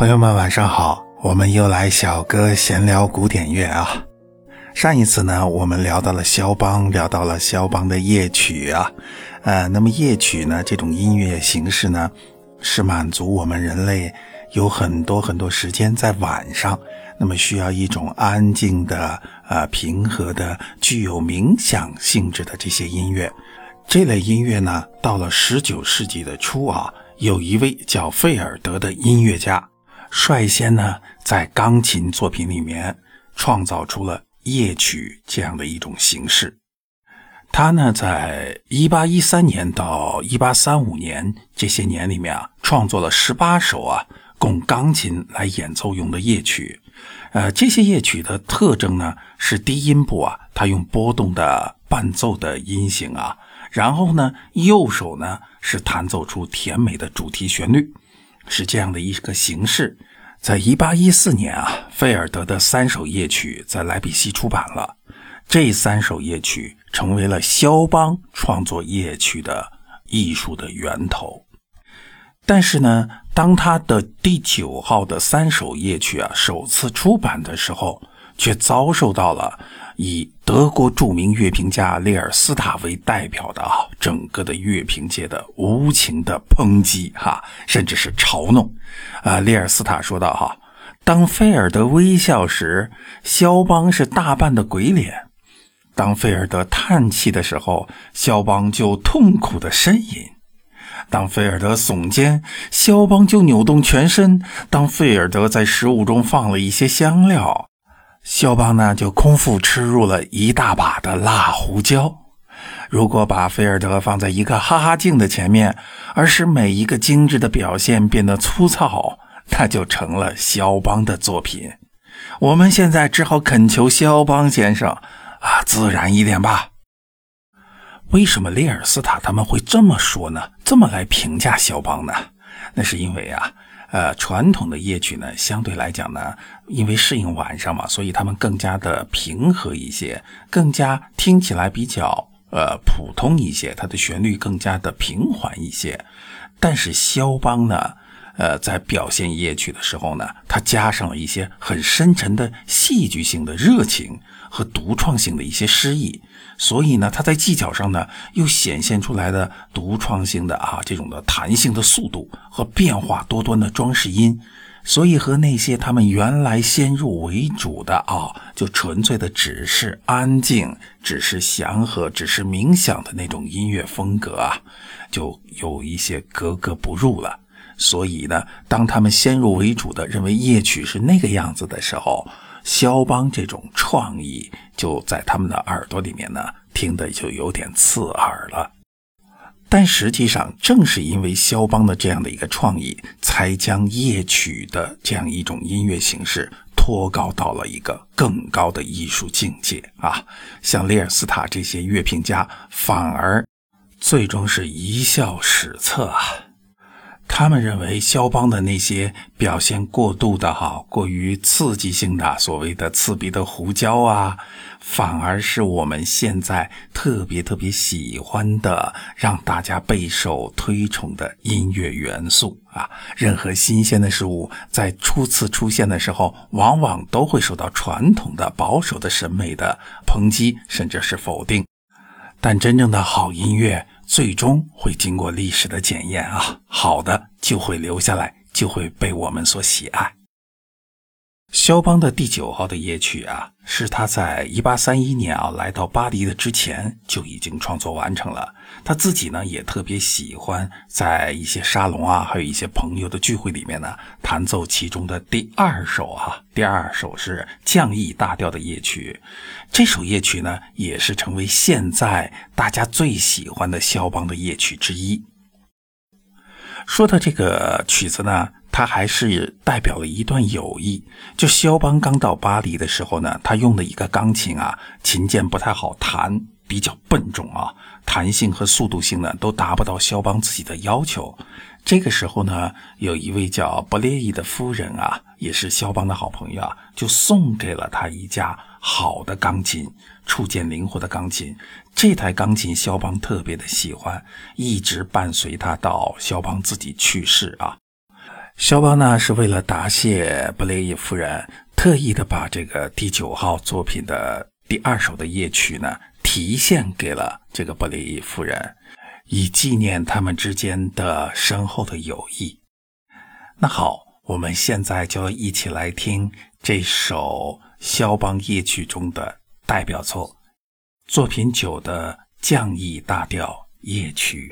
朋友们晚上好，我们又来小哥闲聊古典乐啊。上一次呢，我们聊到了肖邦，聊到了肖邦的夜曲啊。呃，那么夜曲呢，这种音乐形式呢，是满足我们人类有很多很多时间在晚上，那么需要一种安静的、呃平和的、具有冥想性质的这些音乐。这类音乐呢，到了十九世纪的初啊，有一位叫费尔德的音乐家，率先呢在钢琴作品里面创造出了夜曲这样的一种形式。他呢，在一八一三年到一八三五年这些年里面啊，创作了十八首啊供钢琴来演奏用的夜曲。呃，这些夜曲的特征呢，是低音部啊，它用波动的伴奏的音型啊。然后呢，右手呢是弹奏出甜美的主题旋律，是这样的一个形式。在一八一四年啊，费尔德的三首夜曲在莱比锡出版了。这三首夜曲成为了肖邦创作夜曲的艺术的源头。但是呢，当他的第九号的三首夜曲啊首次出版的时候，却遭受到了。以德国著名乐评家列尔斯塔为代表的啊，整个的乐评界的无情的抨击哈，甚至是嘲弄。啊，列尔斯塔说道哈，当菲尔德微笑时，肖邦是大半的鬼脸；当菲尔德叹气的时候，肖邦就痛苦的呻吟；当菲尔德耸肩，肖邦就扭动全身；当菲尔德在食物中放了一些香料。肖邦呢，就空腹吃入了一大把的辣胡椒。如果把菲尔德放在一个哈哈镜的前面，而使每一个精致的表现变得粗糙，那就成了肖邦的作品。我们现在只好恳求肖邦先生啊，自然一点吧。为什么列尔斯塔他们会这么说呢？这么来评价肖邦呢？那是因为啊。呃，传统的夜曲呢，相对来讲呢，因为适应晚上嘛，所以他们更加的平和一些，更加听起来比较呃普通一些，它的旋律更加的平缓一些。但是肖邦呢，呃，在表现夜曲的时候呢，他加上了一些很深沉的戏剧性的热情和独创性的一些诗意。所以呢，他在技巧上呢，又显现出来的独创性的啊，这种的弹性的速度和变化多端的装饰音，所以和那些他们原来先入为主的啊，就纯粹的只是安静、只是祥和、只是冥想的那种音乐风格啊，就有一些格格不入了。所以呢，当他们先入为主的认为夜曲是那个样子的时候，肖邦这种创意就在他们的耳朵里面呢，听的就有点刺耳了。但实际上，正是因为肖邦的这样的一个创意，才将夜曲的这样一种音乐形式托高到了一个更高的艺术境界啊！像列尔斯塔这些乐评家，反而最终是一笑史册啊。他们认为肖邦的那些表现过度的哈，过于刺激性的所谓的刺鼻的胡椒啊，反而是我们现在特别特别喜欢的，让大家备受推崇的音乐元素啊。任何新鲜的事物在初次出现的时候，往往都会受到传统的保守的审美的抨击，甚至是否定。但真正的好音乐。最终会经过历史的检验啊，好的就会留下来，就会被我们所喜爱。肖邦的第九号的夜曲啊，是他在一八三一年啊来到巴黎的之前就已经创作完成了。他自己呢也特别喜欢在一些沙龙啊，还有一些朋友的聚会里面呢弹奏其中的第二首啊。第二首是降 E 大调的夜曲，这首夜曲呢也是成为现在大家最喜欢的肖邦的夜曲之一。说到这个曲子呢。他还是代表了一段友谊。就肖邦刚到巴黎的时候呢，他用的一个钢琴啊，琴键不太好弹，比较笨重啊，弹性和速度性呢都达不到肖邦自己的要求。这个时候呢，有一位叫布列伊的夫人啊，也是肖邦的好朋友啊，就送给了他一架好的钢琴，触键灵活的钢琴。这台钢琴肖邦特别的喜欢，一直伴随他到肖邦自己去世啊。肖邦呢是为了答谢布雷伊夫人，特意的把这个第九号作品的第二首的夜曲呢提献给了这个布雷伊夫人，以纪念他们之间的深厚的友谊。那好，我们现在就一起来听这首肖邦夜曲中的代表作，作品九的降 E 大调夜曲。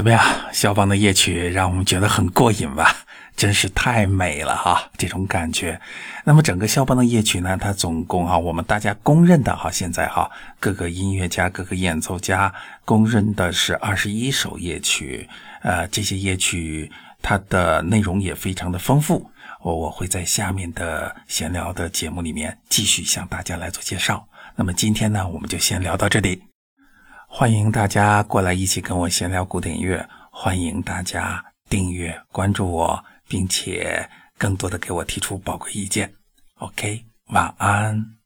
怎么样，肖邦的夜曲让我们觉得很过瘾吧？真是太美了哈，这种感觉。那么整个肖邦的夜曲呢，它总共哈，我们大家公认的哈，现在哈，各个音乐家、各个演奏家公认的是二十一首夜曲。呃，这些夜曲它的内容也非常的丰富，我我会在下面的闲聊的节目里面继续向大家来做介绍。那么今天呢，我们就先聊到这里。欢迎大家过来一起跟我闲聊古典乐，欢迎大家订阅关注我，并且更多的给我提出宝贵意见。OK，晚安。